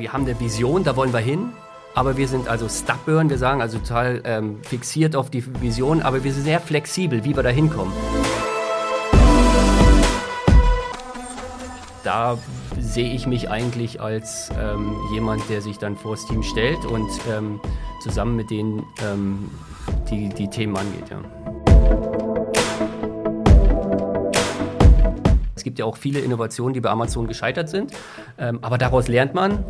wir haben eine Vision, da wollen wir hin. Aber wir sind also stubborn, wir sagen also total ähm, fixiert auf die Vision, aber wir sind sehr flexibel, wie wir da hinkommen. Da sehe ich mich eigentlich als ähm, jemand, der sich dann vors Team stellt und ähm, zusammen mit denen ähm, die, die Themen angeht. Ja. Es gibt ja auch viele Innovationen, die bei Amazon gescheitert sind, ähm, aber daraus lernt man.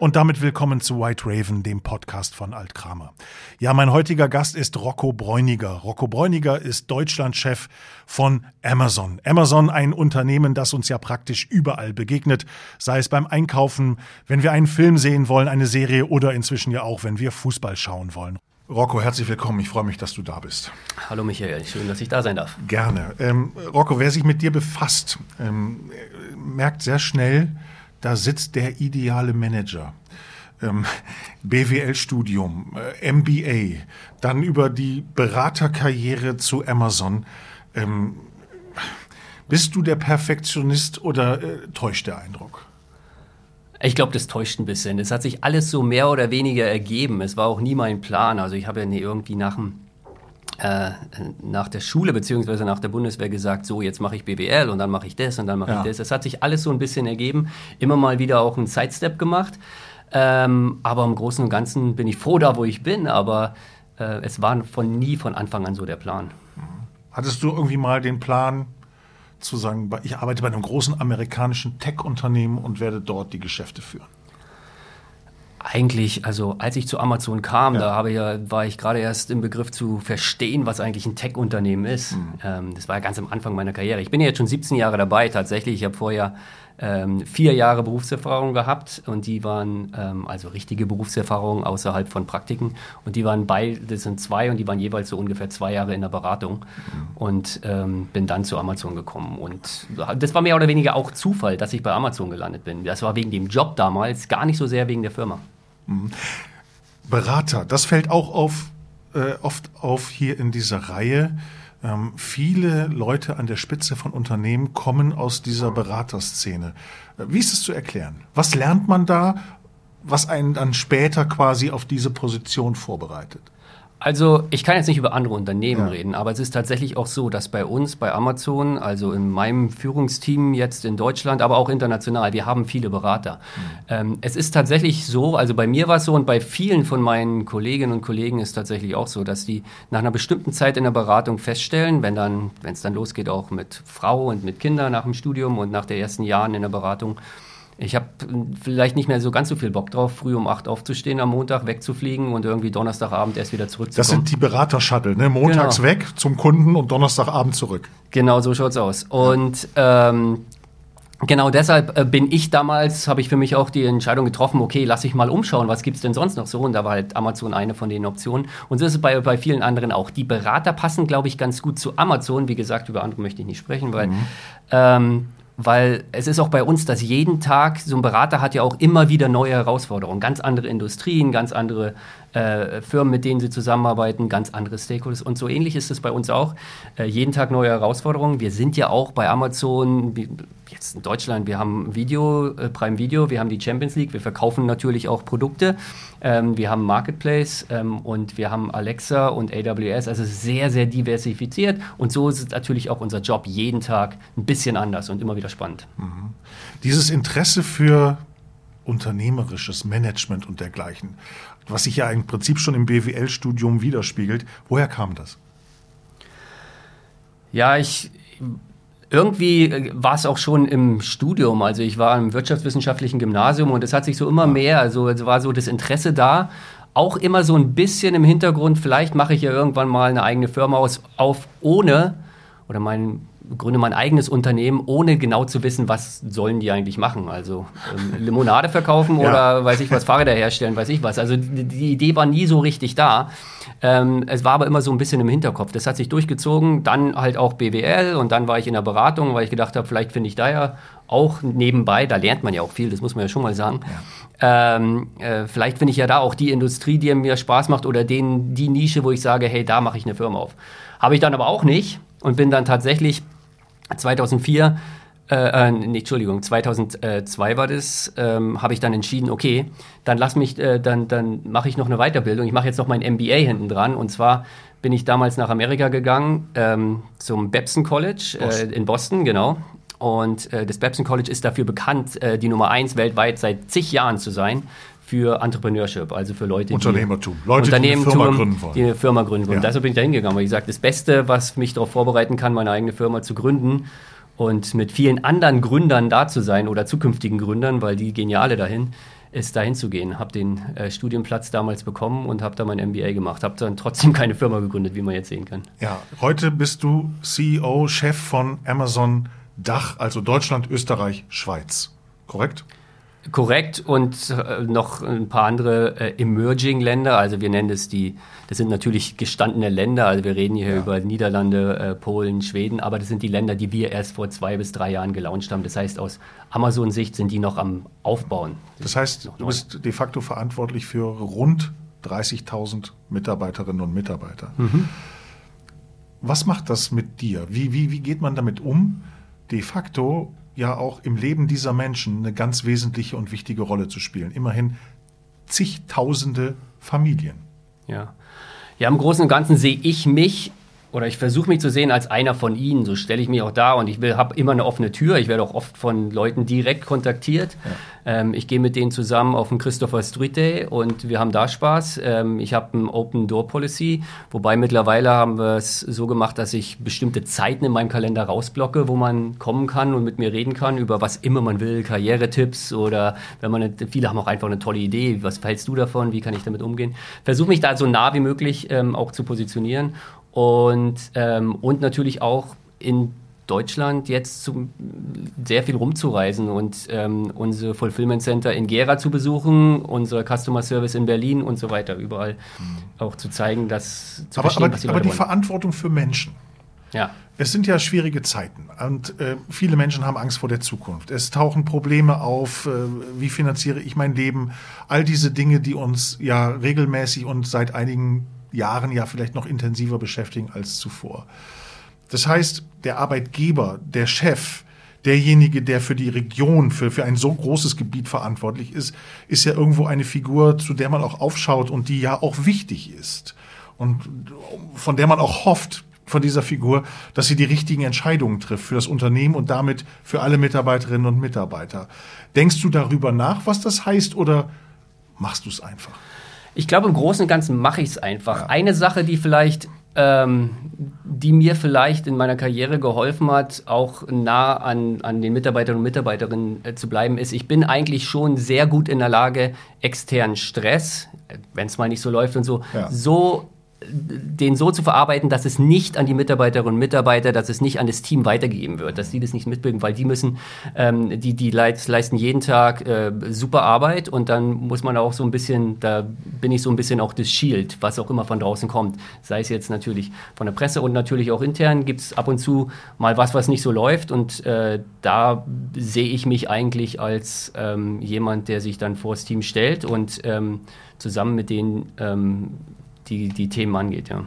Und damit willkommen zu White Raven, dem Podcast von Alt Kramer. Ja, mein heutiger Gast ist Rocco Bräuniger. Rocco Bräuniger ist Deutschlandchef von Amazon. Amazon, ein Unternehmen, das uns ja praktisch überall begegnet, sei es beim Einkaufen, wenn wir einen Film sehen wollen, eine Serie oder inzwischen ja auch, wenn wir Fußball schauen wollen. Rocco, herzlich willkommen. Ich freue mich, dass du da bist. Hallo Michael, schön, dass ich da sein darf. Gerne. Ähm, Rocco, wer sich mit dir befasst, ähm, merkt sehr schnell, da sitzt der ideale Manager. Ähm, BWL-Studium, äh, MBA, dann über die Beraterkarriere zu Amazon. Ähm, bist du der Perfektionist oder äh, täuscht der Eindruck? Ich glaube, das täuscht ein bisschen. Es hat sich alles so mehr oder weniger ergeben. Es war auch nie mein Plan. Also ich habe ja nie irgendwie nach dem äh, nach der Schule beziehungsweise nach der Bundeswehr gesagt, so jetzt mache ich BWL und dann mache ich das und dann mache ja. ich das. Es hat sich alles so ein bisschen ergeben, immer mal wieder auch einen Sidestep gemacht. Ähm, aber im Großen und Ganzen bin ich froh da, wo ich bin, aber äh, es war von nie von Anfang an so der Plan. Hattest du irgendwie mal den Plan zu sagen, ich arbeite bei einem großen amerikanischen Tech-Unternehmen und werde dort die Geschäfte führen? Eigentlich, also als ich zu Amazon kam, ja. da habe ja, war ich gerade erst im Begriff zu verstehen, was eigentlich ein Tech-Unternehmen ist. Mhm. Ähm, das war ja ganz am Anfang meiner Karriere. Ich bin ja jetzt schon 17 Jahre dabei tatsächlich. Ich habe vorher ähm, vier Jahre Berufserfahrung gehabt und die waren ähm, also richtige Berufserfahrung außerhalb von Praktiken und die waren bei, das sind zwei und die waren jeweils so ungefähr zwei Jahre in der Beratung mhm. und ähm, bin dann zu Amazon gekommen und das war mehr oder weniger auch Zufall, dass ich bei Amazon gelandet bin. Das war wegen dem Job damals, gar nicht so sehr wegen der Firma. Mhm. Berater, das fällt auch auf, äh, oft auf hier in dieser Reihe. Ähm, viele Leute an der Spitze von Unternehmen kommen aus dieser Beraterszene. Äh, wie ist es zu erklären? Was lernt man da, was einen dann später quasi auf diese Position vorbereitet? Also ich kann jetzt nicht über andere Unternehmen ja. reden, aber es ist tatsächlich auch so, dass bei uns, bei Amazon, also in meinem Führungsteam jetzt in Deutschland, aber auch international, wir haben viele Berater. Mhm. Ähm, es ist tatsächlich so, also bei mir war es so und bei vielen von meinen Kolleginnen und Kollegen ist tatsächlich auch so, dass die nach einer bestimmten Zeit in der Beratung feststellen, wenn dann, wenn es dann losgeht, auch mit Frau und mit Kindern nach dem Studium und nach den ersten Jahren in der Beratung, ich habe vielleicht nicht mehr so ganz so viel Bock drauf, früh um acht aufzustehen am Montag, wegzufliegen und irgendwie Donnerstagabend erst wieder zurückzukommen. Das sind die Berater-Shuttle, ne? Montags genau. weg zum Kunden und Donnerstagabend zurück. Genau, so schaut's aus. Und ähm, Genau deshalb äh, bin ich damals, habe ich für mich auch die Entscheidung getroffen, okay, lass ich mal umschauen, was gibt's denn sonst noch so? Und da war halt Amazon eine von den Optionen. Und so ist es bei, bei vielen anderen auch. Die Berater passen, glaube ich, ganz gut zu Amazon. Wie gesagt, über andere möchte ich nicht sprechen, weil mhm. ähm, weil es ist auch bei uns, dass jeden Tag, so ein Berater hat ja auch immer wieder neue Herausforderungen, ganz andere Industrien, ganz andere äh, Firmen, mit denen sie zusammenarbeiten, ganz andere Stakeholders und so ähnlich ist es bei uns auch. Äh, jeden Tag neue Herausforderungen. Wir sind ja auch bei Amazon, jetzt in Deutschland, wir haben Video, äh, Prime Video, wir haben die Champions League, wir verkaufen natürlich auch Produkte, ähm, wir haben Marketplace ähm, und wir haben Alexa und AWS, also sehr, sehr diversifiziert und so ist natürlich auch unser Job jeden Tag ein bisschen anders und immer wieder spannend. Mhm. Dieses Interesse für unternehmerisches Management und dergleichen, was sich ja im Prinzip schon im BWL-Studium widerspiegelt. Woher kam das? Ja, ich irgendwie äh, war es auch schon im Studium. Also ich war im wirtschaftswissenschaftlichen Gymnasium und es hat sich so immer mehr, also es war so das Interesse da. Auch immer so ein bisschen im Hintergrund, vielleicht mache ich ja irgendwann mal eine eigene Firma aus, auf, ohne, oder mein gründe mein eigenes Unternehmen, ohne genau zu wissen, was sollen die eigentlich machen. Also ähm, Limonade verkaufen ja. oder weiß ich was, Fahrräder herstellen, weiß ich was. Also die, die Idee war nie so richtig da. Ähm, es war aber immer so ein bisschen im Hinterkopf. Das hat sich durchgezogen. Dann halt auch BWL und dann war ich in der Beratung, weil ich gedacht habe, vielleicht finde ich da ja auch nebenbei, da lernt man ja auch viel, das muss man ja schon mal sagen. Ja. Ähm, äh, vielleicht finde ich ja da auch die Industrie, die mir Spaß macht oder den, die Nische, wo ich sage, hey, da mache ich eine Firma auf. Habe ich dann aber auch nicht und bin dann tatsächlich 2004 äh, äh, nee, Entschuldigung, 2002 war das, ähm, habe ich dann entschieden, okay, dann lass mich, äh, dann, dann mache ich noch eine Weiterbildung. Ich mache jetzt noch mein MBA hinten dran. Und zwar bin ich damals nach Amerika gegangen ähm, zum Babson College äh, in Boston, genau. Und äh, das Babson College ist dafür bekannt, äh, die Nummer eins weltweit seit zig Jahren zu sein für Entrepreneurship, also für Leute, Unternehmertum. die Leute, Unternehmen die eine Firma gründen wollen. Die eine Firma gründen wollen. Ja. Deshalb bin ich da hingegangen, weil ich sage, das Beste, was mich darauf vorbereiten kann, meine eigene Firma zu gründen und mit vielen anderen Gründern da zu sein oder zukünftigen Gründern, weil die Geniale dahin, ist dahin zu gehen. Habe den äh, Studienplatz damals bekommen und habe da mein MBA gemacht. Habe dann trotzdem keine Firma gegründet, wie man jetzt sehen kann. Ja, heute bist du CEO, Chef von Amazon Dach, also Deutschland, Österreich, Schweiz. Korrekt? Korrekt und äh, noch ein paar andere äh, Emerging Länder, also wir nennen das die, das sind natürlich gestandene Länder, also wir reden hier ja. über Niederlande, äh, Polen, Schweden, aber das sind die Länder, die wir erst vor zwei bis drei Jahren gelauncht haben. Das heißt, aus Amazon-Sicht sind die noch am Aufbauen. Das, das heißt, du bist de facto verantwortlich für rund 30.000 Mitarbeiterinnen und Mitarbeiter. Mhm. Was macht das mit dir? Wie, wie, wie geht man damit um, de facto ja auch im Leben dieser Menschen eine ganz wesentliche und wichtige Rolle zu spielen. Immerhin zigtausende Familien. Ja. Ja, im Großen und Ganzen sehe ich mich oder ich versuche mich zu sehen als einer von ihnen. So stelle ich mich auch da und ich habe immer eine offene Tür. Ich werde auch oft von Leuten direkt kontaktiert. Ja. Ähm, ich gehe mit denen zusammen auf den Christopher Street Day und wir haben da Spaß. Ähm, ich habe ein Open Door Policy, wobei mittlerweile haben wir es so gemacht, dass ich bestimmte Zeiten in meinem Kalender rausblocke, wo man kommen kann und mit mir reden kann über was immer man will, Karrieretipps oder wenn man viele haben auch einfach eine tolle Idee. Was hältst du davon? Wie kann ich damit umgehen? Versuche mich da so nah wie möglich ähm, auch zu positionieren und, ähm, und natürlich auch in Deutschland jetzt zu, sehr viel rumzureisen und ähm, unsere Fulfillment Center in Gera zu besuchen, unser Customer Service in Berlin und so weiter, überall mhm. auch zu zeigen, dass zu aber, aber, die, aber die Verantwortung für Menschen. Ja. Es sind ja schwierige Zeiten und äh, viele Menschen haben Angst vor der Zukunft. Es tauchen Probleme auf, äh, wie finanziere ich mein Leben, all diese Dinge, die uns ja regelmäßig und seit einigen Jahren ja vielleicht noch intensiver beschäftigen als zuvor. Das heißt, der Arbeitgeber, der Chef, derjenige, der für die Region, für, für ein so großes Gebiet verantwortlich ist, ist ja irgendwo eine Figur, zu der man auch aufschaut und die ja auch wichtig ist. Und von der man auch hofft, von dieser Figur, dass sie die richtigen Entscheidungen trifft für das Unternehmen und damit für alle Mitarbeiterinnen und Mitarbeiter. Denkst du darüber nach, was das heißt, oder machst du es einfach? Ich glaube, im Großen und Ganzen mache ich es einfach. Ja. Eine Sache, die vielleicht, ähm, die mir vielleicht in meiner Karriere geholfen hat, auch nah an, an den Mitarbeitern und Mitarbeiterinnen äh, zu bleiben, ist, ich bin eigentlich schon sehr gut in der Lage, externen Stress, äh, wenn es mal nicht so läuft und so, ja. so den so zu verarbeiten, dass es nicht an die Mitarbeiterinnen und Mitarbeiter, dass es nicht an das Team weitergegeben wird, dass die das nicht mitbilden, weil die müssen, ähm, die, die leisten jeden Tag äh, super Arbeit und dann muss man auch so ein bisschen, da bin ich so ein bisschen auch das Shield, was auch immer von draußen kommt. Sei es jetzt natürlich von der Presse und natürlich auch intern gibt es ab und zu mal was, was nicht so läuft und äh, da sehe ich mich eigentlich als ähm, jemand, der sich dann vors Team stellt und ähm, zusammen mit denen ähm, die, die Themen angeht, ja.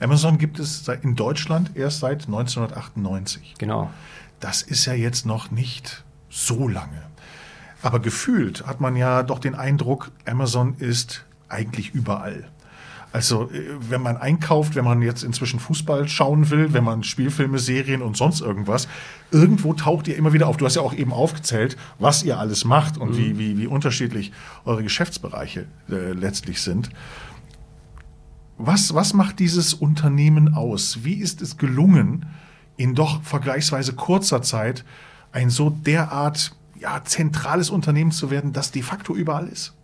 Amazon gibt es in Deutschland erst seit 1998. Genau. Das ist ja jetzt noch nicht so lange. Aber gefühlt hat man ja doch den Eindruck, Amazon ist eigentlich überall. Also äh, wenn man einkauft, wenn man jetzt inzwischen Fußball schauen will, wenn man Spielfilme, Serien und sonst irgendwas, irgendwo taucht ihr immer wieder auf. Du hast ja auch eben aufgezählt, was ihr alles macht und mhm. wie, wie, wie unterschiedlich eure Geschäftsbereiche äh, letztlich sind. Was, was macht dieses Unternehmen aus? Wie ist es gelungen, in doch vergleichsweise kurzer Zeit ein so derart ja, zentrales Unternehmen zu werden, das de facto überall ist?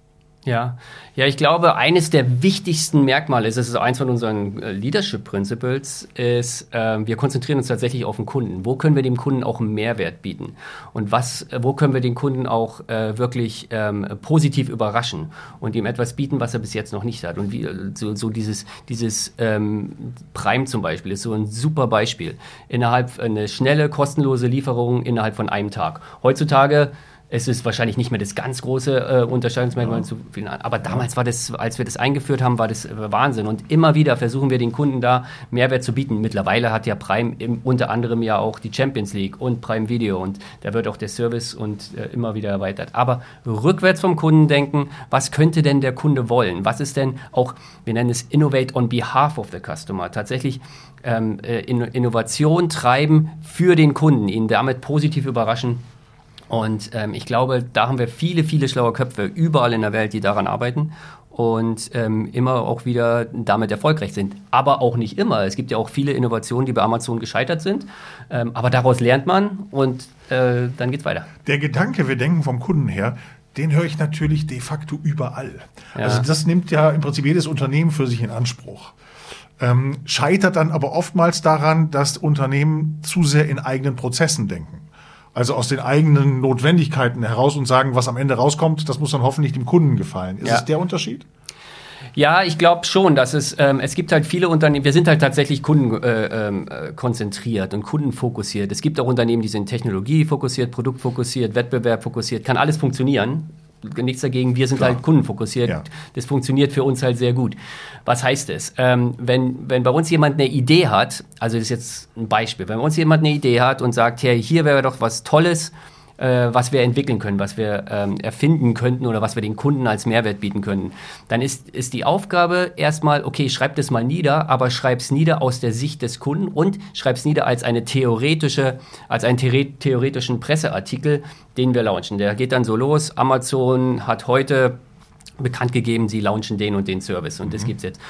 Ja, ja, ich glaube, eines der wichtigsten Merkmale ist, es ist eins von unseren äh, Leadership Principles, ist, äh, wir konzentrieren uns tatsächlich auf den Kunden. Wo können wir dem Kunden auch einen Mehrwert bieten? Und was, wo können wir den Kunden auch äh, wirklich ähm, positiv überraschen und ihm etwas bieten, was er bis jetzt noch nicht hat? Und wie, so, so dieses, dieses ähm, Prime zum Beispiel ist so ein super Beispiel. Innerhalb eine schnelle, kostenlose Lieferung innerhalb von einem Tag. Heutzutage es ist wahrscheinlich nicht mehr das ganz große äh, Unterscheidungsmerkmal ja. zu vielen Aber damals war das, als wir das eingeführt haben, war das äh, Wahnsinn. Und immer wieder versuchen wir den Kunden da Mehrwert zu bieten. Mittlerweile hat ja Prime im, unter anderem ja auch die Champions League und Prime Video und da wird auch der Service und äh, immer wieder erweitert. Aber rückwärts vom Kunden denken, was könnte denn der Kunde wollen? Was ist denn auch, wir nennen es Innovate on behalf of the customer, tatsächlich ähm, äh, Innovation treiben für den Kunden, ihn damit positiv überraschen und ähm, ich glaube, da haben wir viele, viele schlaue Köpfe überall in der Welt, die daran arbeiten und ähm, immer auch wieder damit erfolgreich sind. Aber auch nicht immer. Es gibt ja auch viele Innovationen, die bei Amazon gescheitert sind. Ähm, aber daraus lernt man und äh, dann geht's weiter. Der Gedanke, wir denken vom Kunden her, den höre ich natürlich de facto überall. Ja. Also das nimmt ja im Prinzip jedes Unternehmen für sich in Anspruch. Ähm, scheitert dann aber oftmals daran, dass Unternehmen zu sehr in eigenen Prozessen denken. Also aus den eigenen Notwendigkeiten heraus und sagen, was am Ende rauskommt, das muss dann hoffentlich dem Kunden gefallen. Ist ja. es der Unterschied? Ja, ich glaube schon, dass es, ähm, es gibt halt viele Unternehmen, wir sind halt tatsächlich kundenkonzentriert äh, ähm, und kundenfokussiert. Es gibt auch Unternehmen, die sind technologiefokussiert, produktfokussiert, wettbewerbfokussiert, kann alles funktionieren nichts dagegen, wir sind Klar. halt kundenfokussiert. Ja. Das funktioniert für uns halt sehr gut. Was heißt es? Ähm, wenn, wenn bei uns jemand eine Idee hat, also das ist jetzt ein Beispiel, wenn bei uns jemand eine Idee hat und sagt, hey, hier wäre doch was Tolles, äh, was wir entwickeln können, was wir ähm, erfinden könnten oder was wir den Kunden als Mehrwert bieten können, dann ist, ist die Aufgabe erstmal, okay, schreib das mal nieder, aber schreib es nieder aus der Sicht des Kunden und schreib es nieder als eine theoretische, als einen theoretischen Presseartikel, den wir launchen. Der geht dann so los. Amazon hat heute bekannt gegeben, sie launchen den und den Service und mhm. das gibt's jetzt.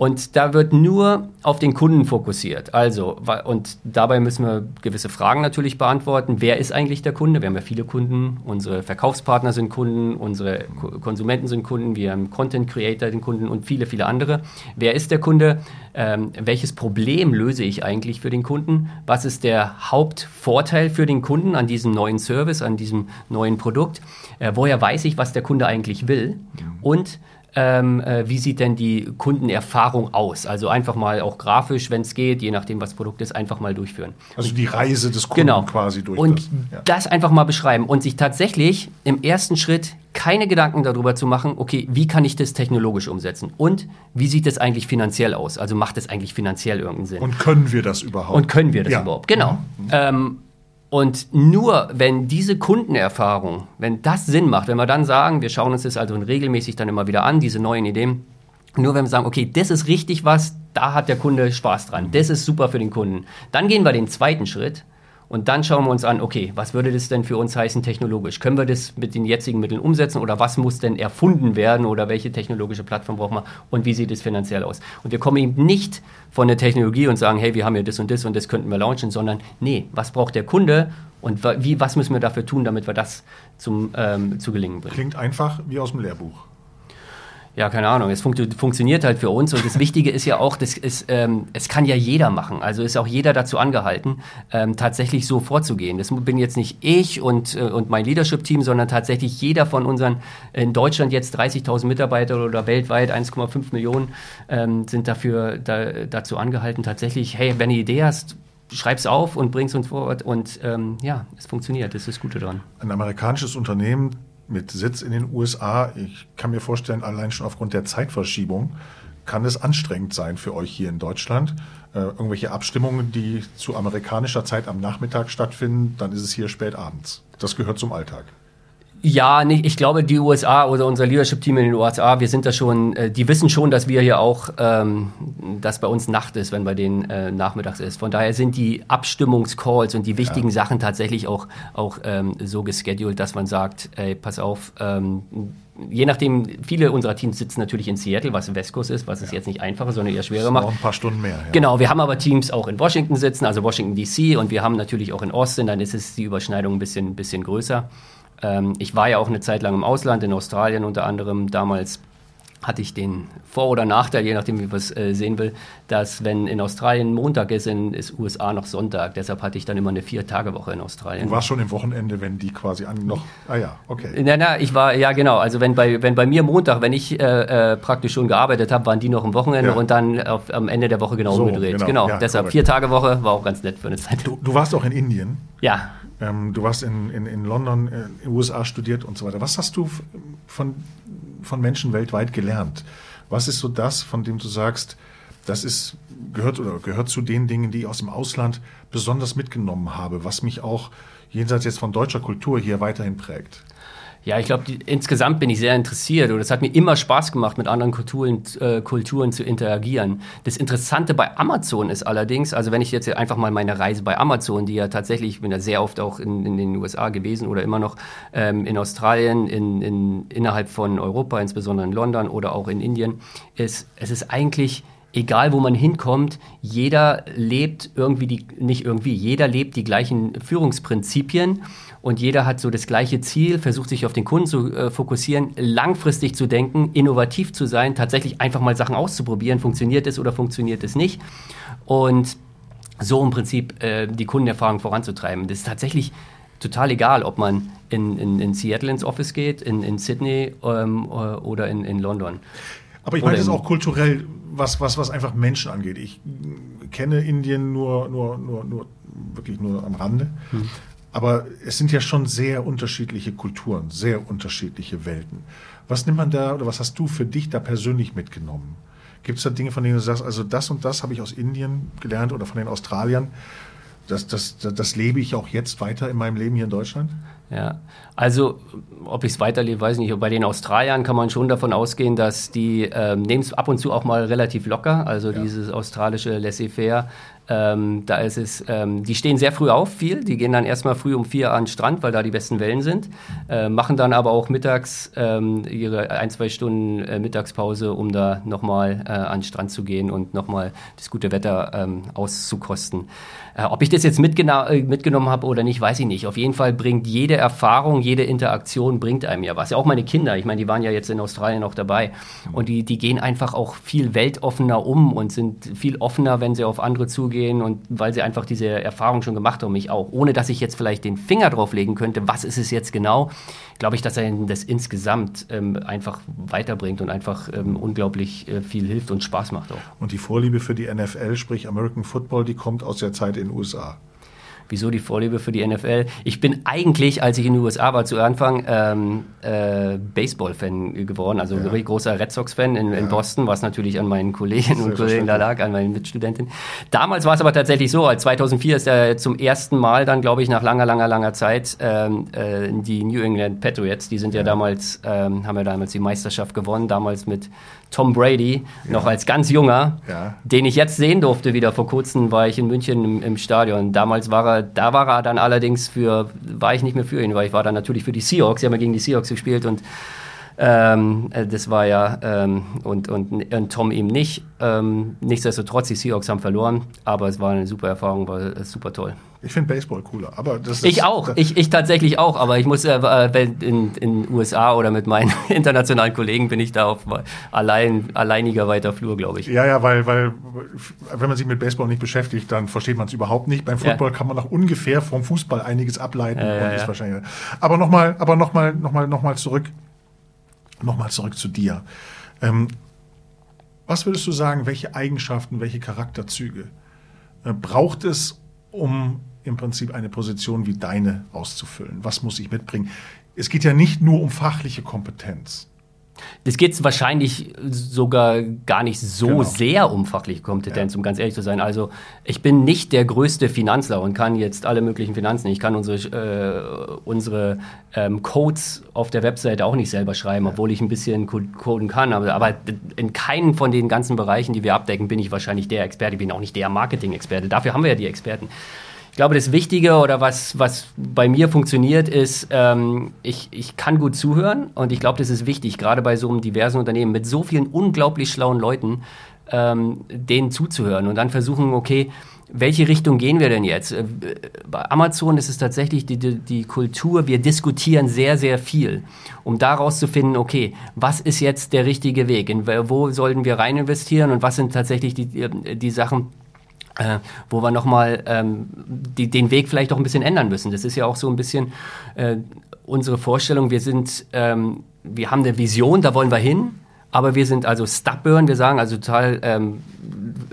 Und da wird nur auf den Kunden fokussiert. Also, und dabei müssen wir gewisse Fragen natürlich beantworten. Wer ist eigentlich der Kunde? Wir haben ja viele Kunden. Unsere Verkaufspartner sind Kunden, unsere Konsumenten sind Kunden, wir haben Content Creator den Kunden und viele, viele andere. Wer ist der Kunde? Ähm, welches Problem löse ich eigentlich für den Kunden? Was ist der Hauptvorteil für den Kunden an diesem neuen Service, an diesem neuen Produkt? Äh, woher weiß ich, was der Kunde eigentlich will? Und ähm, äh, wie sieht denn die Kundenerfahrung aus? Also einfach mal auch grafisch, wenn es geht, je nachdem, was Produkt ist, einfach mal durchführen. Also die Reise des Kunden genau. quasi durch. Und das, ja. das einfach mal beschreiben und sich tatsächlich im ersten Schritt keine Gedanken darüber zu machen, okay, wie kann ich das technologisch umsetzen? Und wie sieht das eigentlich finanziell aus? Also macht das eigentlich finanziell irgendeinen Sinn? Und können wir das überhaupt? Und können wir das ja. überhaupt? Genau. Mhm. Ähm, und nur wenn diese Kundenerfahrung, wenn das Sinn macht, wenn wir dann sagen, wir schauen uns das also regelmäßig dann immer wieder an, diese neuen Ideen, nur wenn wir sagen, okay, das ist richtig was, da hat der Kunde Spaß dran, das ist super für den Kunden, dann gehen wir den zweiten Schritt und dann schauen wir uns an, okay, was würde das denn für uns heißen technologisch? Können wir das mit den jetzigen Mitteln umsetzen oder was muss denn erfunden werden oder welche technologische Plattform brauchen wir und wie sieht es finanziell aus? Und wir kommen eben nicht von der Technologie und sagen, hey, wir haben ja das und das und das könnten wir launchen, sondern nee, was braucht der Kunde und wie, was müssen wir dafür tun, damit wir das zum, ähm, zu gelingen bringen? Klingt einfach wie aus dem Lehrbuch ja, keine Ahnung, es fun funktioniert halt für uns. Und das Wichtige ist ja auch, das ist, ähm, es kann ja jeder machen, also ist auch jeder dazu angehalten, ähm, tatsächlich so vorzugehen. Das bin jetzt nicht ich und, äh, und mein Leadership-Team, sondern tatsächlich jeder von unseren in Deutschland jetzt 30.000 Mitarbeiter oder weltweit 1,5 Millionen ähm, sind dafür da, dazu angehalten, tatsächlich, hey, wenn du eine Idee hast, schreib's auf und bring's uns vor und ähm, ja, es funktioniert, das ist das Gute dran. Ein amerikanisches Unternehmen mit Sitz in den USA. Ich kann mir vorstellen, allein schon aufgrund der Zeitverschiebung kann es anstrengend sein für euch hier in Deutschland. Äh, irgendwelche Abstimmungen, die zu amerikanischer Zeit am Nachmittag stattfinden, dann ist es hier spät abends. Das gehört zum Alltag. Ja, nicht, ich glaube, die USA oder unser Leadership-Team in den USA, wir sind da schon, äh, die wissen schon, dass wir hier auch, ähm, dass bei uns Nacht ist, wenn bei denen äh, nachmittags ist. Von daher sind die Abstimmungscalls und die wichtigen ja. Sachen tatsächlich auch, auch ähm, so gescheduled, dass man sagt, ey, pass auf, ähm, je nachdem, viele unserer Teams sitzen natürlich in Seattle, was West Coast ist, was es jetzt nicht einfacher, sondern eher schwerer macht. Noch ein paar Stunden mehr. Ja. Genau, wir haben aber Teams auch in Washington sitzen, also Washington DC und wir haben natürlich auch in Austin, dann ist es die Überschneidung ein bisschen, bisschen größer. Ähm, ich war ja auch eine Zeit lang im Ausland, in Australien unter anderem damals hatte ich den Vor- oder Nachteil, je nachdem, wie man es äh, sehen will, dass wenn in Australien Montag ist, in ist USA noch Sonntag. Deshalb hatte ich dann immer eine Vier-Tage-Woche in Australien. Du warst schon im Wochenende, wenn die quasi an noch. Ah ja, okay. Na, na, ich war, ja genau. Also wenn bei, wenn bei mir Montag, wenn ich äh, äh, praktisch schon gearbeitet habe, waren die noch im Wochenende Ja. und dann auf, am Ende der Woche genau So, umgedreht. genau. Genau, Ja, deshalb. Vier-Tage-Woche war auch ganz nett für eine Zeit. Du, du warst auch in Indien. Ja, Ähm, du warst in, in, in London, äh, in den USA studiert und so weiter. Was hast du von, von Menschen weltweit gelernt? Was ist so das, von dem du sagst, das ist, gehört oder gehört zu den Dingen, die ich aus dem Ausland besonders mitgenommen habe, was mich auch jenseits jetzt von deutscher Kultur hier weiterhin prägt? Ja, ich glaube, insgesamt bin ich sehr interessiert und es hat mir immer Spaß gemacht, mit anderen Kulturen, äh, Kulturen zu interagieren. Das Interessante bei Amazon ist allerdings, also wenn ich jetzt einfach mal meine Reise bei Amazon, die ja tatsächlich, ich bin ja sehr oft auch in, in den USA gewesen oder immer noch ähm, in Australien, in, in, innerhalb von Europa, insbesondere in London oder auch in Indien, ist, es ist eigentlich egal wo man hinkommt, jeder lebt irgendwie die, nicht irgendwie, jeder lebt die gleichen Führungsprinzipien und jeder hat so das gleiche Ziel, versucht sich auf den Kunden zu äh, fokussieren, langfristig zu denken, innovativ zu sein, tatsächlich einfach mal Sachen auszuprobieren, funktioniert es oder funktioniert es nicht und so im Prinzip äh, die Kundenerfahrung voranzutreiben. Das ist tatsächlich total egal, ob man in, in, in Seattle ins Office geht, in, in Sydney ähm, äh, oder in, in London. Aber ich meine das im- auch kulturell, was, was, was einfach Menschen angeht. Ich kenne Indien nur, nur, nur, nur wirklich nur am Rande. Aber es sind ja schon sehr unterschiedliche Kulturen, sehr unterschiedliche Welten. Was nimmt man da oder was hast du für dich da persönlich mitgenommen? Gibt es da Dinge, von denen du sagst, also das und das habe ich aus Indien gelernt oder von den Australiern? Das, das, das, das lebe ich auch jetzt weiter in meinem Leben hier in Deutschland? Ja, also ob ich es weiterlebe, weiß ich nicht. Bei den Australiern kann man schon davon ausgehen, dass die ähm, nehmen es ab und zu auch mal relativ locker. Also dieses australische Laissez-faire. Ähm, da ist es, ähm, die stehen sehr früh auf, viel. Die gehen dann erstmal früh um vier an den Strand, weil da die besten Wellen sind. Äh, machen dann aber auch mittags ähm, ihre ein, zwei Stunden äh, Mittagspause, um da nochmal äh, an den Strand zu gehen und nochmal das gute Wetter ähm, auszukosten. Äh, ob ich das jetzt äh, mitgenommen habe oder nicht, weiß ich nicht. Auf jeden Fall bringt jede Erfahrung, jede Interaktion bringt einem ja was. Ja, auch meine Kinder, ich meine, die waren ja jetzt in Australien auch dabei. Und die, die gehen einfach auch viel weltoffener um und sind viel offener, wenn sie auf andere zugehen und weil sie einfach diese Erfahrung schon gemacht haben, ich auch. Ohne dass ich jetzt vielleicht den Finger drauf legen könnte, was ist es jetzt genau, glaube ich, dass er das insgesamt ähm, einfach weiterbringt und einfach ähm, unglaublich äh, viel hilft und Spaß macht auch. Und die Vorliebe für die NFL, sprich American Football, die kommt aus der Zeit in den USA. Wieso die Vorliebe für die NFL? Ich bin eigentlich, als ich in den USA war zu Anfang, ähm, äh, Baseball-Fan geworden, also Ja. großer Red Sox-Fan in, in Ja. Boston, was natürlich an meinen Kolleginnen und Kollegen da lag, an meinen Mitstudentinnen. Damals war es aber tatsächlich so, als 2004 ist er zum ersten Mal dann, glaube ich, nach langer, langer, langer Zeit ähm, äh, die New England Patriots, die sind ja, damals, ähm, haben ja damals die Meisterschaft gewonnen, damals mit Tom Brady, noch als ganz junger, Ja. den ich jetzt sehen durfte wieder vor kurzem war ich in München im, im Stadion. Damals war er, da war er dann allerdings für, war ich nicht mehr für ihn, weil ich war dann natürlich für die Seahawks. Sie haben ja gegen die Seahawks gespielt und ähm, äh, das war ja ähm, und, und, und Tom eben nicht. Ähm, nichtsdestotrotz, die Seahawks haben verloren, aber es war eine super Erfahrung, war super toll. Ich finde Baseball cooler, aber das ist, Ich auch, ich, ich tatsächlich auch, aber ich muss äh, äh, in in USA oder mit meinen internationalen Kollegen bin ich da auf allein alleiniger weiter Flur, glaube ich. Ja, ja, weil, weil wenn man sich mit Baseball nicht beschäftigt, dann versteht man es überhaupt nicht. Beim Ja. Football kann man auch ungefähr vom Fußball einiges ableiten. Ja, ja, ist ja. wahrscheinlich, aber nochmal, aber noch mal, noch mal, noch mal zurück, noch mal zurück zu dir. Ähm, was würdest du sagen, welche Eigenschaften, welche Charakterzüge äh, braucht es, um im Prinzip eine Position wie deine auszufüllen? Was muss ich mitbringen? Es geht ja nicht nur um fachliche Kompetenz. Es geht wahrscheinlich sogar gar nicht so Genau. sehr um fachliche Kompetenz, um ganz ehrlich zu sein. Also ich bin nicht der größte Finanzler und kann jetzt alle möglichen Finanzen. Ich kann unsere, äh, unsere ähm, Codes auf der Webseite auch nicht selber schreiben, obwohl ich ein bisschen co- coden kann. Aber, aber in keinem von den ganzen Bereichen, die wir abdecken, bin ich wahrscheinlich der Experte. Ich bin auch nicht der Marketing-Experte. Dafür haben wir ja die Experten. Ich glaube, das Wichtige oder was, was bei mir funktioniert, ist, ähm, ich, ich kann gut zuhören und ich glaube, das ist wichtig, gerade bei so einem diversen Unternehmen mit so vielen unglaublich schlauen Leuten. ähm, denen zuzuhören und dann versuchen, okay, welche Richtung gehen wir denn jetzt? Äh, bei Amazon ist es tatsächlich die, die, die, Kultur, wir diskutieren sehr, sehr viel, um daraus zu finden, okay, was ist jetzt der richtige Weg? In, wo sollten wir rein investieren und was sind tatsächlich die, die Sachen, äh, wo wir nochmal ähm, die, den Weg vielleicht auch ein bisschen ändern müssen. Das ist ja auch so ein bisschen äh, unsere Vorstellung. Wir sind, ähm, wir haben eine Vision, da wollen wir hin aber wir sind also stubborn, wir sagen also total ähm,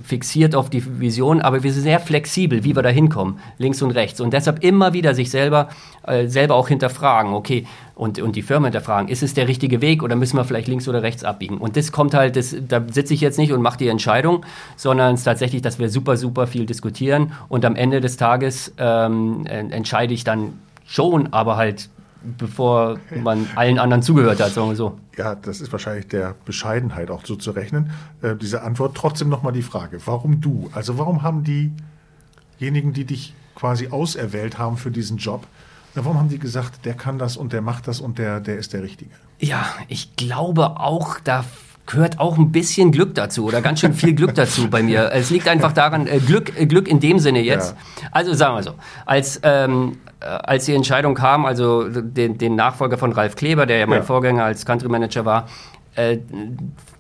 fixiert auf die Vision, aber wir sind sehr flexibel, wie wir da hinkommen, links und rechts. Und deshalb immer wieder sich selber, äh, selber auch hinterfragen, okay, und, und die Firma hinterfragen, ist es der richtige Weg oder müssen wir vielleicht links oder rechts abbiegen? Und das kommt halt, das, da sitze ich jetzt nicht und mache die Entscheidung, sondern es ist tatsächlich, dass wir super, super viel diskutieren und am Ende des Tages ähm, entscheide ich dann schon, aber halt bevor man allen anderen zugehört hat, sagen wir so. Ja, das ist wahrscheinlich der Bescheidenheit auch so zu rechnen. Äh, diese Antwort trotzdem nochmal die Frage, warum du? Also warum haben diejenigen, die dich quasi auserwählt haben für diesen Job, warum haben die gesagt, der kann das und der macht das und der, der ist der Richtige? Ja, ich glaube auch, da gehört auch ein bisschen Glück dazu oder ganz schön viel Glück dazu bei mir. Es liegt einfach daran, äh, Glück, äh, Glück in dem Sinne jetzt. Ja. Also sagen wir so, als, ähm, äh, als die Entscheidung kam, also den, den Nachfolger von Ralf Kleber, der ja mein ja. Vorgänger als Country Manager war, äh,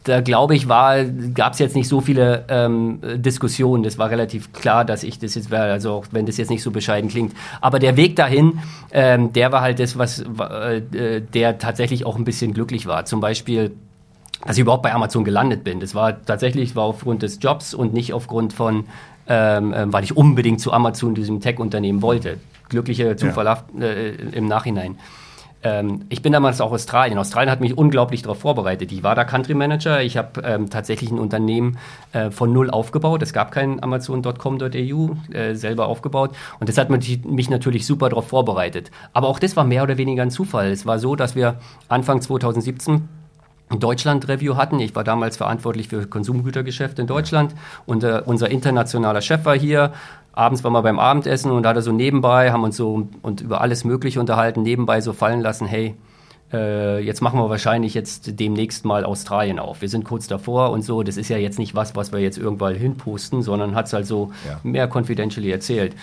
da glaube ich, gab es jetzt nicht so viele ähm, Diskussionen. Das war relativ klar, dass ich das jetzt wäre, also auch wenn das jetzt nicht so bescheiden klingt. Aber der Weg dahin, ähm, der war halt das, was äh, der tatsächlich auch ein bisschen glücklich war. Zum Beispiel dass ich überhaupt bei Amazon gelandet bin. Das war tatsächlich war aufgrund des Jobs und nicht aufgrund von, ähm, äh, weil ich unbedingt zu Amazon, diesem Tech-Unternehmen wollte. Glücklicher Zufall ja. äh, im Nachhinein. Ähm, ich bin damals auch Australien. Australien hat mich unglaublich darauf vorbereitet. Ich war da Country Manager. Ich habe ähm, tatsächlich ein Unternehmen äh, von null aufgebaut. Es gab kein Amazon.com.au äh, selber aufgebaut. Und das hat mich, mich natürlich super darauf vorbereitet. Aber auch das war mehr oder weniger ein Zufall. Es war so, dass wir Anfang 2017 Deutschland-Review hatten. Ich war damals verantwortlich für Konsumgütergeschäfte in Deutschland und äh, unser internationaler Chef war hier. Abends waren wir beim Abendessen und da hat er so nebenbei, haben uns so und über alles Mögliche unterhalten, nebenbei so fallen lassen, hey, äh, jetzt machen wir wahrscheinlich jetzt demnächst mal Australien auf. Wir sind kurz davor und so. Das ist ja jetzt nicht was, was wir jetzt irgendwann hinposten, sondern hat es halt so ja. mehr confidentially erzählt.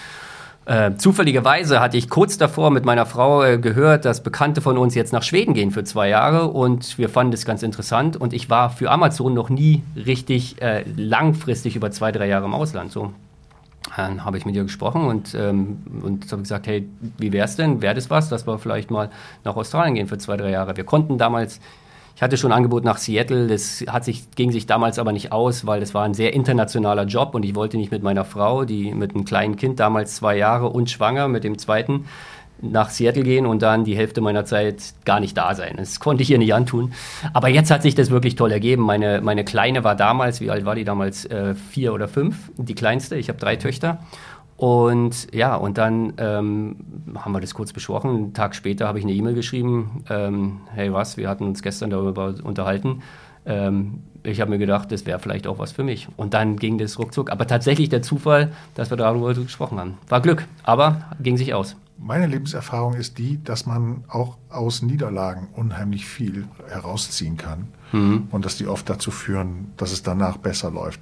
Äh, zufälligerweise hatte ich kurz davor mit meiner Frau äh, gehört, dass Bekannte von uns jetzt nach Schweden gehen für zwei Jahre und wir fanden das ganz interessant und ich war für Amazon noch nie richtig äh, langfristig über zwei, drei Jahre im Ausland. So. Dann habe ich mit ihr gesprochen und, ähm, und habe gesagt, hey, wie wäre es denn? Wäre das was, dass wir vielleicht mal nach Australien gehen für zwei, drei Jahre? Wir konnten damals ich hatte schon ein Angebot nach Seattle, das hat sich, ging sich damals aber nicht aus, weil das war ein sehr internationaler Job und ich wollte nicht mit meiner Frau, die mit einem kleinen Kind, damals zwei Jahre und schwanger mit dem zweiten, nach Seattle gehen und dann die Hälfte meiner Zeit gar nicht da sein. Das konnte ich ihr nicht antun. Aber jetzt hat sich das wirklich toll ergeben. Meine, meine Kleine war damals, wie alt war die damals? Äh, vier oder fünf, die kleinste. Ich habe drei Töchter. Und ja, und dann ähm, haben wir das kurz besprochen. Einen Tag später habe ich eine E-Mail geschrieben, ähm, hey was, wir hatten uns gestern darüber unterhalten. Ähm, ich habe mir gedacht, das wäre vielleicht auch was für mich. Und dann ging das ruckzuck. Aber tatsächlich der Zufall, dass wir darüber gesprochen haben. War Glück, aber ging sich aus. Meine Lebenserfahrung ist die, dass man auch aus Niederlagen unheimlich viel herausziehen kann mhm. und dass die oft dazu führen, dass es danach besser läuft.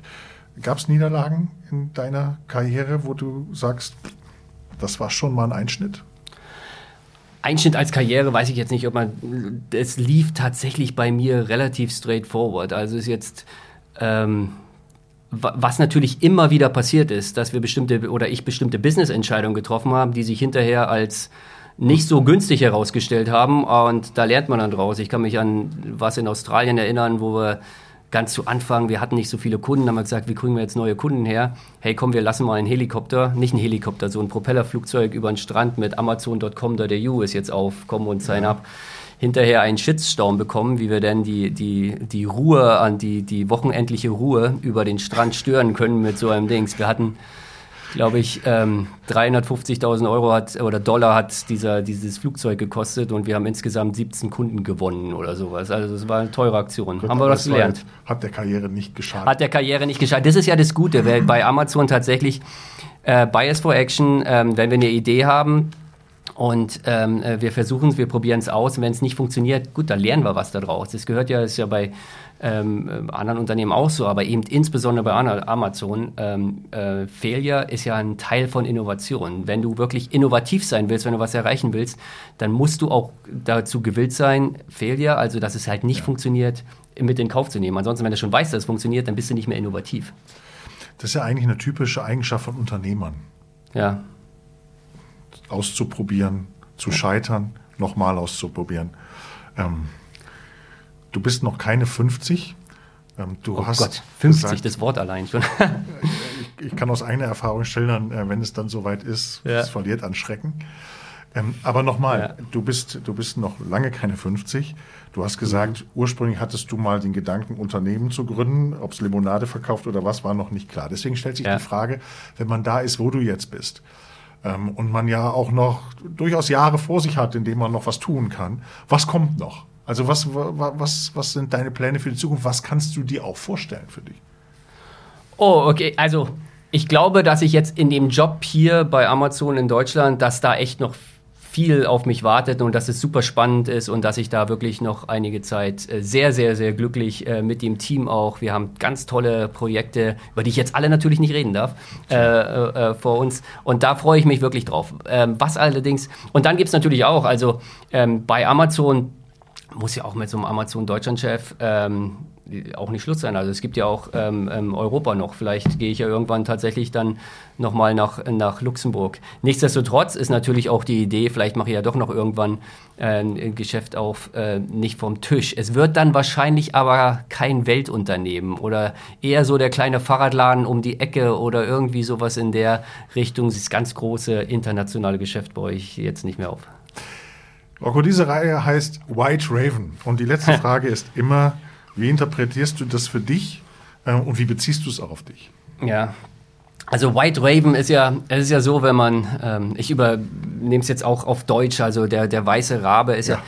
Gab es Niederlagen in deiner Karriere, wo du sagst, das war schon mal ein Einschnitt? Einschnitt als Karriere weiß ich jetzt nicht, ob man. Es lief tatsächlich bei mir relativ straightforward. Also ist jetzt. Ähm, was natürlich immer wieder passiert ist, dass wir bestimmte oder ich bestimmte Business-Entscheidungen getroffen habe, die sich hinterher als nicht so günstig herausgestellt haben. Und da lernt man dann draus. Ich kann mich an was in Australien erinnern, wo wir ganz zu Anfang, wir hatten nicht so viele Kunden, haben wir gesagt, wie kriegen wir jetzt neue Kunden her? Hey, komm, wir lassen mal einen Helikopter, nicht einen Helikopter, so ein Propellerflugzeug über den Strand mit Amazon.com.au ist jetzt auf, komm und sign up. Hinterher einen Shitstorm bekommen, wie wir denn die, die, die Ruhe an die, die wochenendliche Ruhe über den Strand stören können mit so einem Dings. Wir hatten glaube ich, ähm, 350.000 Euro hat oder Dollar hat dieser, dieses Flugzeug gekostet und wir haben insgesamt 17 Kunden gewonnen oder sowas. Also das war eine teure Aktion. Gut, haben wir was gelernt. Hat der Karriere nicht geschadet. Hat der Karriere nicht geschadet. Das ist ja das Gute, weil bei Amazon tatsächlich äh, Bias for Action, ähm, wenn wir eine Idee haben, Und ähm, äh, wir versuchen es, wir probieren es aus. Und wenn es nicht funktioniert, gut, dann lernen wir was daraus. Das gehört ja, ist ja bei ähm, anderen Unternehmen auch so, aber eben insbesondere bei Amazon. Ähm, äh, Failure ist ja ein Teil von Innovation. Wenn du wirklich innovativ sein willst, wenn du was erreichen willst, dann musst du auch dazu gewillt sein, Failure, also dass es halt nicht ja. funktioniert, mit in Kauf zu nehmen. Ansonsten, wenn du schon weißt, dass es funktioniert, dann bist du nicht mehr innovativ. Das ist ja eigentlich eine typische Eigenschaft von Unternehmern. Ja. Auszuprobieren, zu scheitern, nochmal auszuprobieren. Ähm, du bist noch keine 50. Ähm, du oh hast Gott, 50, gesagt, das Wort allein schon. ich, ich, kann aus eigener Erfahrung stellen, äh, wenn es dann soweit ist, ja. es verliert an Schrecken. Ähm, aber nochmal, ja. du, bist, du bist noch lange keine 50. Du hast gesagt, mhm. ursprünglich hattest du mal den Gedanken, Unternehmen zu gründen. Ob es Limonade verkauft oder was, war noch nicht klar. Deswegen stellt sich ja. die Frage, wenn man da ist, wo du jetzt bist, und man ja auch noch durchaus Jahre vor sich hat, in denen man noch was tun kann, was kommt noch? Also was, was, was sind deine Pläne für die Zukunft? Was kannst du dir auch vorstellen für dich? Oh, okay. Also ich glaube, dass ich jetzt in dem Job hier bei Amazon in Deutschland, dass da echt noch viel auf mich wartet und dass es super spannend ist und dass ich da wirklich noch einige Zeit äh, sehr, sehr, sehr glücklich äh, mit dem Team auch. Wir haben ganz tolle Projekte, über die ich jetzt alle natürlich nicht reden darf, äh, äh, äh vor uns. Und da freue ich mich wirklich drauf. Ähm, was allerdings, und dann gibt es natürlich auch, also ähm, bei Amazon muss ja auch mit so einem Amazon Deutschland-Chef ähm, auch nicht Schluss sein. Also es gibt ja auch ähm, ähm, Europa noch. Vielleicht gehe ich ja irgendwann tatsächlich dann nochmal nach, nach Luxemburg. Nichtsdestotrotz ist natürlich auch die Idee, vielleicht mache ich ja doch noch irgendwann äh, ein Geschäft auf, äh, nicht vom Tisch. Es wird dann wahrscheinlich aber kein Weltunternehmen oder eher so der kleine Fahrradladen um die Ecke oder irgendwie sowas in der Richtung. Das ganz große internationale Geschäft baue ich jetzt nicht mehr auf. Rocco, diese Reihe heißt White Raven. Und die letzte Frage ist immer, wie interpretierst du das für dich äh, und wie beziehst du es auch auf dich? Ja, also White Raven ist ja, es ist ja so, wenn man, ähm, ich übernehme es jetzt auch auf Deutsch, also der, der weiße Rabe ist ja. ja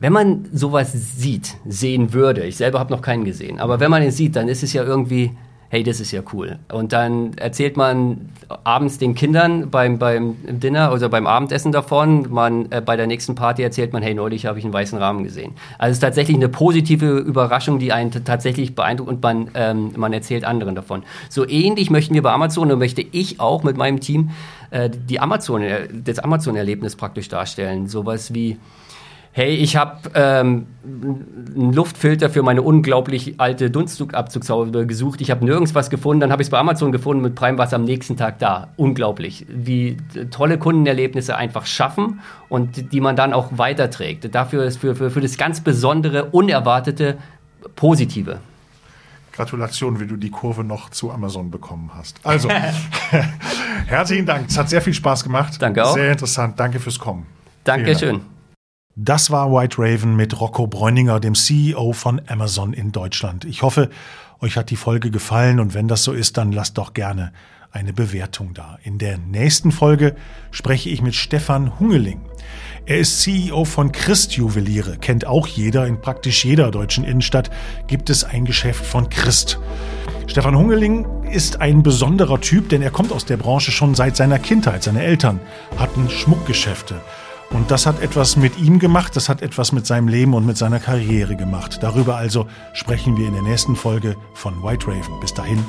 wenn man sowas sieht, sehen würde, ich selber habe noch keinen gesehen, aber wenn man ihn sieht, dann ist es ja irgendwie hey, das ist ja cool. Und dann erzählt man abends den Kindern beim, beim Dinner oder beim Abendessen davon. Man, äh, bei der nächsten Party erzählt man, hey, neulich habe ich einen weißen Rahmen gesehen. Also es ist tatsächlich eine positive Überraschung, die einen tatsächlich beeindruckt und man, ähm, man erzählt anderen davon. So ähnlich möchten wir bei Amazon und möchte ich auch mit meinem Team äh, die Amazon, das Amazon-Erlebnis praktisch darstellen. Sowas wie hey, ich habe ähm, einen Luftfilter für meine unglaublich alte Dunstabzugshaube gesucht. Ich habe nirgends was gefunden. Dann habe ich es bei Amazon gefunden. Mit Prime war es am nächsten Tag da. Unglaublich, wie tolle Kundenerlebnisse einfach schaffen und die man dann auch weiterträgt. Dafür ist für, für, für das ganz Besondere, Unerwartete, Positive. Gratulation, wie du die Kurve noch zu Amazon bekommen hast. Also, herzlichen Dank. Es hat sehr viel Spaß gemacht. Danke auch. Sehr interessant. Danke fürs Kommen. Dankeschön. Das war White Raven mit Rocco Bräuninger, dem CEO von Amazon in Deutschland. Ich hoffe, euch hat die Folge gefallen und wenn das so ist, dann lasst doch gerne eine Bewertung da. In der nächsten Folge spreche ich mit Stefan Hungeling. Er ist CEO von Christ Juweliere, kennt auch jeder. In praktisch jeder deutschen Innenstadt gibt es ein Geschäft von Christ. Stefan Hungeling ist ein besonderer Typ, denn er kommt aus der Branche schon seit seiner Kindheit. Seine Eltern hatten Schmuckgeschäfte. Und das hat etwas mit ihm gemacht, das hat etwas mit seinem Leben und mit seiner Karriere gemacht. Darüber also sprechen wir in der nächsten Folge von White Raven. Bis dahin,